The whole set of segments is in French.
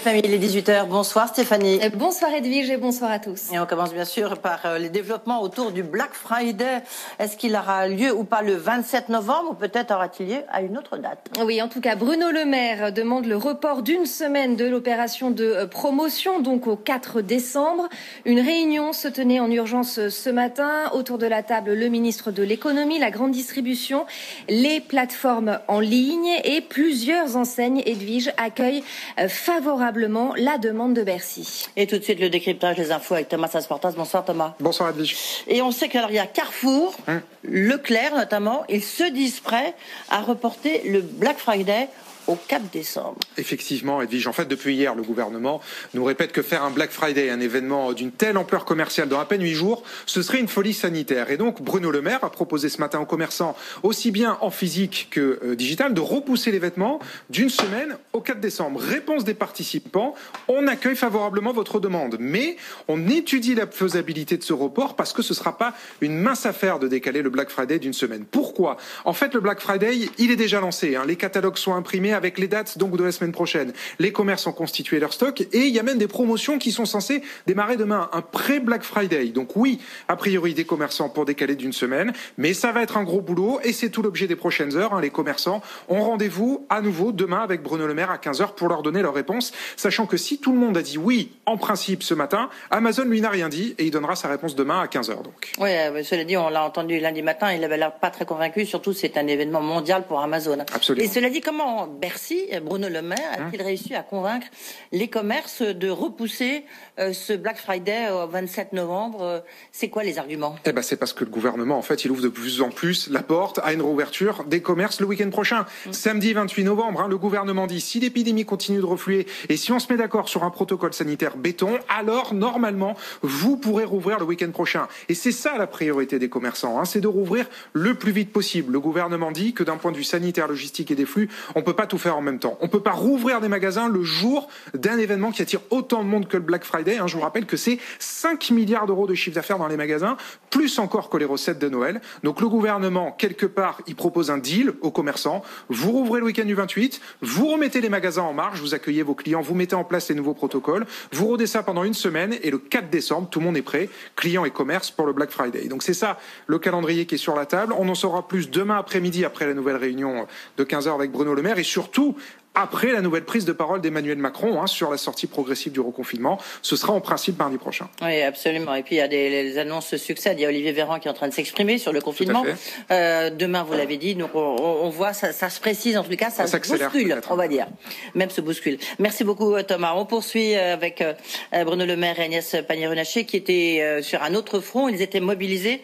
Famille, il est 18h. Bonsoir Stéphanie. Euh, Bonsoir Edwige et bonsoir à tous. Et on commence bien sûr par euh, les développements autour du Black Friday. Est-ce qu'il aura lieu ou pas le 27 novembre ou peut-être aura-t-il lieu à une autre date? Oui, en tout cas, Bruno Le Maire demande le report d'une semaine de l'opération de euh, promotion, donc au 4 décembre. Une réunion se tenait en urgence ce matin. Autour de la table, le ministre de l'économie, la grande distribution, les plateformes en ligne et plusieurs enseignes, Edwige, accueillent favorablement la demande de Bercy. Et tout de suite, le décryptage des infos avec Thomas Asportas. Bonsoir Thomas. Bonsoir Edwige. Et on sait qu'il y a Carrefour, Hum. Leclerc notamment, ils se disent prêts à reporter le Black Friday au 4 décembre. Effectivement, Edwige. En fait, depuis hier, le gouvernement nous répète que faire un Black Friday, un événement d'une telle ampleur commerciale dans à peine huit jours, ce serait une folie sanitaire. Et donc, Bruno Le Maire a proposé ce matin aux commerçants, aussi bien en physique que euh, digital, de repousser les vêtements d'une semaine au 4 décembre. Réponse des participants on accueille favorablement votre demande, mais on étudie la faisabilité de ce report parce que ce ne sera pas une mince affaire de décaler le Black Friday d'une semaine. Pourquoi? En fait, le Black Friday, il est déjà lancé. hein. Les catalogues sont imprimés avec les dates donc de la semaine prochaine. Les commerces ont constitué leur stock et il y a même des promotions qui sont censées démarrer demain, un pré-Black Friday. Donc oui, a priori des commerçants pour décaler d'une semaine, mais ça va être un gros boulot et c'est tout l'objet des prochaines heures. hein. Les commerçants ont rendez-vous à nouveau demain avec Bruno Le Maire à 15h pour leur donner leur réponse, sachant que si tout le monde a dit oui en principe ce matin, Amazon lui n'a rien dit et il donnera sa réponse demain à 15h donc. Oui, euh, cela dit, on l'a entendu lundi matin, il avait l'air pas très convaincu, surtout c'est un événement mondial pour Amazon. Absolument. Et cela dit, comment Bercy, Bruno Le Maire, a-t-il réussi à convaincre les commerces de repousser euh, ce Black Friday au 27 novembre Euh, C'est quoi les arguments? Eh ben, c'est parce que le gouvernement, en fait, il ouvre de plus en plus la porte à une réouverture des commerces le week-end prochain. Samedi 28 novembre, hein, le gouvernement dit si l'épidémie continue de refluer et si on se met d'accord sur un protocole sanitaire béton, alors normalement, vous pourrez rouvrir le week-end prochain. Et c'est ça la priorité des commerçants, hein, c'est de rouvrir le plus vite possible. Le gouvernement dit que d'un point de vue sanitaire, logistique et des flux, on peut pas tout faire en même temps. On peut pas rouvrir des magasins le jour d'un événement qui attire autant de monde que le Black Friday. hein. Je vous rappelle que c'est 5 milliards d'euros de chiffre d'affaires dans les magasins, plus encore que les recettes de Noël. Donc le gouvernement, quelque part, il propose un deal aux commerçants. Vous rouvrez le week-end du 28, vous remettez les magasins en marche, vous accueillez vos clients, vous mettez en place les nouveaux protocoles, vous rodez ça pendant une semaine et le 4 décembre, tout le monde est prêt, clients et commerce pour le Black Friday. Donc c'est ça le calendrier qui est sur la table. On en saura plus demain après-midi après la nouvelle réunion de 15h avec Bruno Le Maire et surtout après la nouvelle prise de parole d'Emmanuel Macron hein, sur la sortie progressive du reconfinement. Ce sera en principe mardi prochain. Oui, absolument. Et puis il y a des les annonces succèdent. Il y a Olivier Véran qui est en train de s'exprimer sur le confinement. fait. Euh, demain, vous l'avez dit, donc on, voit ça, ça se précise en tout cas, ça, Ça se bouscule, on va dire. Même se bouscule. Merci beaucoup euh, Thomas. On poursuit euh, avec Bruno Le Maire et Agnès Pannier-Runacher qui étaient sur un autre front. Ils étaient mobilisés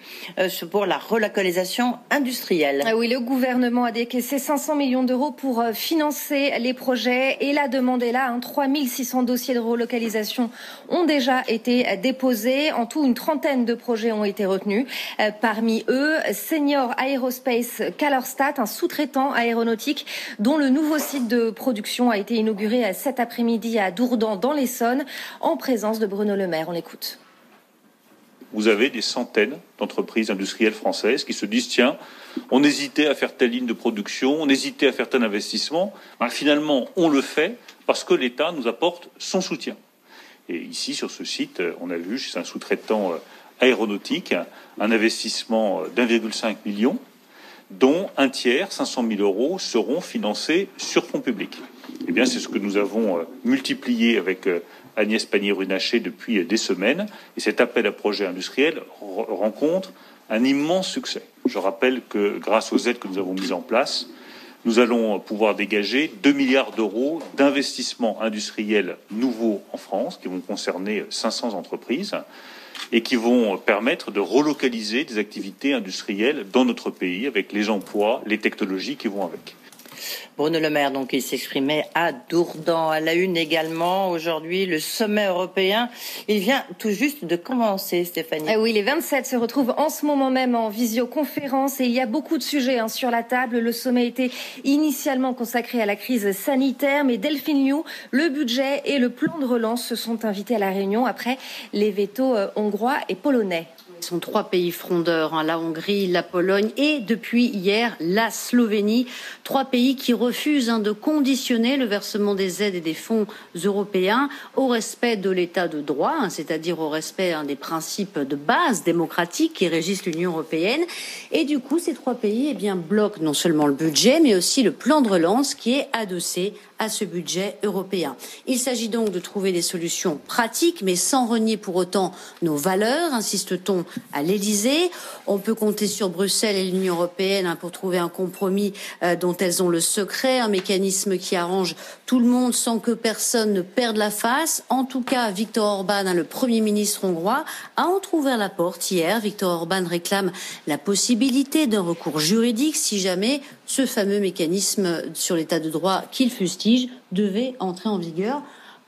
pour la relocalisation industrielle. Ah oui, le gouvernement a décaissé 500 millions d'euros pour financer les projets et la demande est là. Hein, 3600 dossiers de relocalisation ont déjà été déposés. En tout, une trentaine de projets ont été retenus. Euh, parmi eux, Senior Aerospace Calorstat, un sous-traitant aéronautique dont le nouveau site de production a été inauguré euh, cet après-midi à Dourdan dans l'Essonne en présence de Bruno Le Maire. On l'écoute. Vous avez des centaines d'entreprises industrielles françaises qui se disent tiens, on hésitait à faire telle ligne de production, on hésitait à faire tel investissement. Ben, finalement, on le fait parce que l'État nous apporte son soutien. Et ici, sur ce site, on a vu, c'est un sous-traitant aéronautique, un investissement d'1,5 million, dont un tiers, 500 000 euros, seront financés sur fonds publics. Eh bien, c'est ce que nous avons multiplié avec Agnès Pannier-Runacher depuis des semaines. Et cet appel à projet industriel rencontre un immense succès. Je rappelle que grâce aux aides que nous avons mises en place, nous allons pouvoir dégager 2 milliards d'euros d'investissements industriels nouveaux en France, qui vont concerner 500 entreprises et qui vont permettre de relocaliser des activités industrielles dans notre pays avec les emplois, les technologies qui vont avec. Bruno Le Maire, donc, il s'exprimait à Dourdan. À la une également, aujourd'hui, le sommet européen. Il vient tout juste de commencer, Stéphanie. Eh oui, les 27 se retrouvent en ce moment même en visioconférence et il y a beaucoup de sujets hein, sur la table. Le sommet était initialement consacré à la crise sanitaire, mais Delphine Liu, le budget et le plan de relance se sont invités à la réunion après les vétos euh, hongrois et polonais. Sont trois pays frondeurs, hein, la Hongrie, la Pologne et depuis hier la Slovénie. Trois pays qui refusent hein, de conditionner le versement des aides et des fonds européens au respect de l'état de droit, hein, c'est-à-dire au respect des principes de base démocratiques qui régissent l'Union européenne. Et du coup, ces trois pays eh bien, bloquent non seulement le budget, mais aussi le plan de relance qui est adossé à ce budget européen. Il s'agit donc de trouver des solutions pratiques, mais sans renier pour autant nos valeurs, insiste-t-on à l'Élysée. On peut compter sur Bruxelles et l'Union européenne hein, pour trouver un compromis euh, dont elles ont le secret, un mécanisme qui arrange tout le monde sans que personne ne perde la face. En tout cas, Viktor Orban, hein, le Premier ministre hongrois, a entrouvert la porte hier. Viktor Orban réclame la possibilité d'un recours juridique si jamais ce fameux mécanisme sur l'état de droit qu'il devait entrer en vigueur.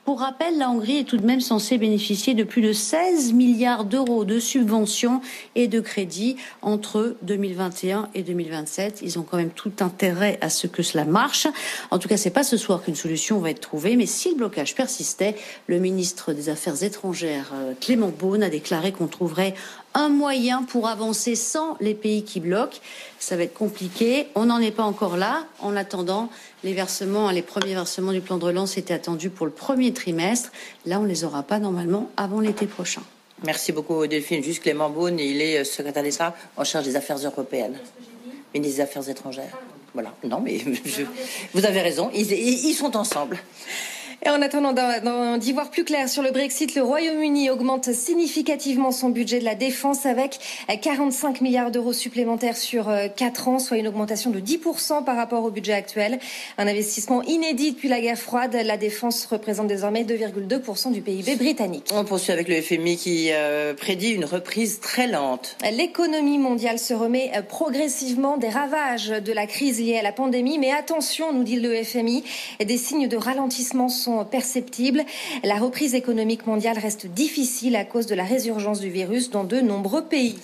Pour rappel, la Hongrie est tout de même censée bénéficier de plus de 16 milliards d'euros de subventions et de crédits entre 2021 et 2027. Ils ont quand même tout intérêt à ce que cela marche. En tout cas, c'est pas ce soir qu'une solution va être trouvée, mais si le blocage persistait, le ministre des Affaires étrangères, euh, Clément Beaune, a déclaré qu'on trouverait un moyen pour avancer sans les pays qui bloquent. Ça va être compliqué. On n'en est pas encore là. En attendant, les versements, les premiers versements du plan de relance étaient attendus pour le premier trimestre. Là, on ne les aura pas normalement avant l'été prochain. Merci beaucoup Delphine. Juste Clément Beaune, il est euh, secrétaire d'État en charge des affaires européennes, ministre des Affaires étrangères. Voilà. Non, mais vous avez raison. ils sont ensemble. Et en attendant d'y voir plus clair sur le Brexit, le Royaume-Uni augmente significativement son budget de la défense avec 45 milliards d'euros supplémentaires sur 4 euh, ans, soit une augmentation de 10% par rapport au budget actuel. Un investissement inédit depuis la guerre froide. La défense représente désormais 2,2% du PIB britannique. On poursuit avec le FMI qui euh, prédit une reprise très lente. L'économie mondiale se remet euh, progressivement des ravages de la crise liée à la pandémie. Mais attention, nous dit le FMI, des signes de ralentissement sont perceptibles. La reprise économique mondiale reste difficile à cause de la résurgence du virus dans de nombreux pays.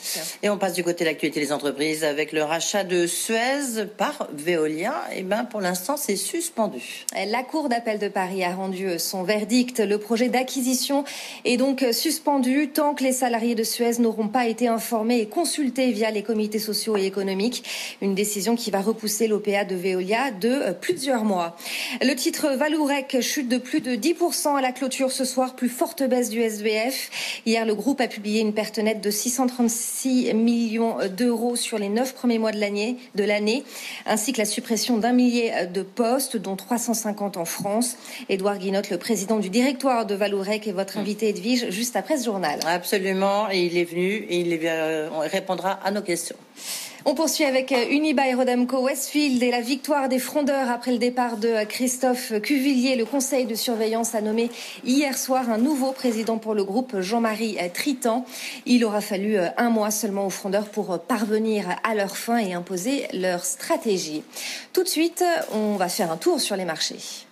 Et on passe du côté de l'actualité des entreprises avec le rachat de Suez par Veolia. Et eh ben pour l'instant, c'est suspendu. La Cour d'appel de Paris a rendu son verdict. Le projet d'acquisition est donc suspendu tant que les salariés de Suez n'auront pas été informés et consultés via les comités sociaux et économiques. Une décision qui va repousser l'OPA de Veolia de plusieurs mois. Le titre Valourec chute de de plus de 10% à la clôture ce soir, plus forte baisse du SBF. Hier, le groupe a publié une perte nette de 636 millions d'euros sur les neuf premiers mois de l'année, de l'année, ainsi que la suppression d'un millier de postes, dont 350 en France. Édouard Guinotte, le président du directoire de Valourec, est votre invité Edwige juste après ce journal. Absolument, et il est venu et il répondra à nos questions. On poursuit avec euh, Unibail Rodamco Westfield et la victoire des frondeurs après le départ de euh, Christophe Cuvillier. Le conseil de surveillance a nommé hier soir un nouveau président pour le groupe, Jean-Marie euh, Tritan. Il aura fallu un mois seulement aux frondeurs pour parvenir à leur fin et imposer leur stratégie. Tout de suite, on va faire un tour sur les marchés.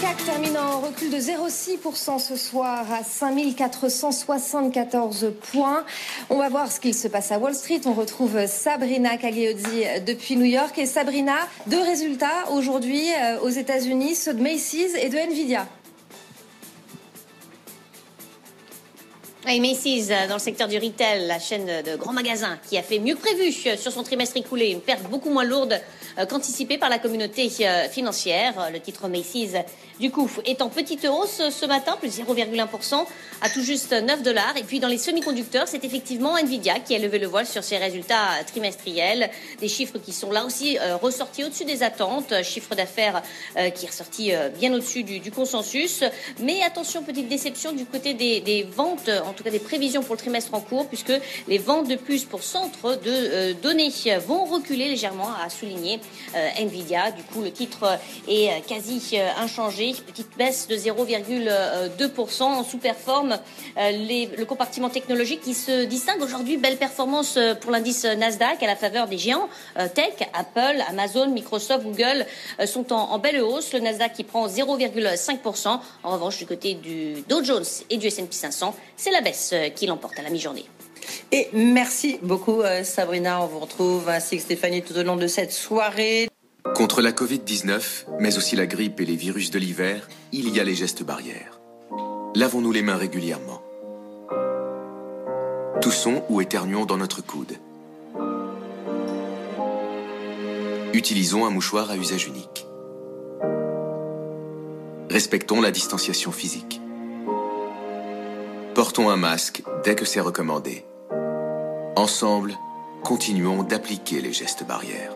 CAC termine en recul de 0,6% ce soir à 5474 points. On va voir ce qu'il se passe à Wall Street. On retrouve Sabrina Cagliozzi depuis New York. Et Sabrina, deux résultats aujourd'hui euh, aux États-Unis, ceux de Macy's et de Nvidia. Oui, Macy's, euh, dans le secteur du retail, la chaîne de grands magasins qui a fait mieux que prévu sur son trimestre écoulé, une perte beaucoup moins lourde qu'anticipé par la communauté financière. Le titre Macy's du coup, est en petite hausse ce matin, plus 0,1% à tout juste 9 dollars. Et puis dans les semi-conducteurs, c'est effectivement Nvidia qui a levé le voile sur ses résultats trimestriels. Des chiffres qui sont là aussi euh, ressortis au-dessus des attentes. Chiffre d'affaires euh, qui est ressorti euh, bien au-dessus du, consensus. Mais attention, petite déception du côté des, ventes, en tout cas des prévisions pour le trimestre en cours, puisque les ventes de plus pour centre de données vont reculer légèrement, a souligné Nvidia. Du coup, le titre est quasi inchangé petite baisse de 0,2% en sous-performe. Euh, le compartiment technologique qui se distingue aujourd'hui, belle performance euh, pour l'indice Nasdaq à la faveur des géants euh, tech, Apple, Amazon, Microsoft, Google sont en, belle hausse. Le Nasdaq qui prend 0,5%. En revanche, du côté du Dow Jones et du S&P 500, c'est la baisse qui l'emporte à la mi-journée. Et merci beaucoup Sabrina, on vous retrouve ainsi que Stéphanie tout au long de cette soirée. Contre la Covid-19, mais aussi la grippe et les virus de l'hiver, il y a les gestes barrières. Lavons-nous les mains régulièrement. Toussons ou éternuons dans notre coude. Utilisons un mouchoir à usage unique. Respectons la distanciation physique. Portons un masque dès que c'est recommandé. Ensemble, continuons d'appliquer les gestes barrières.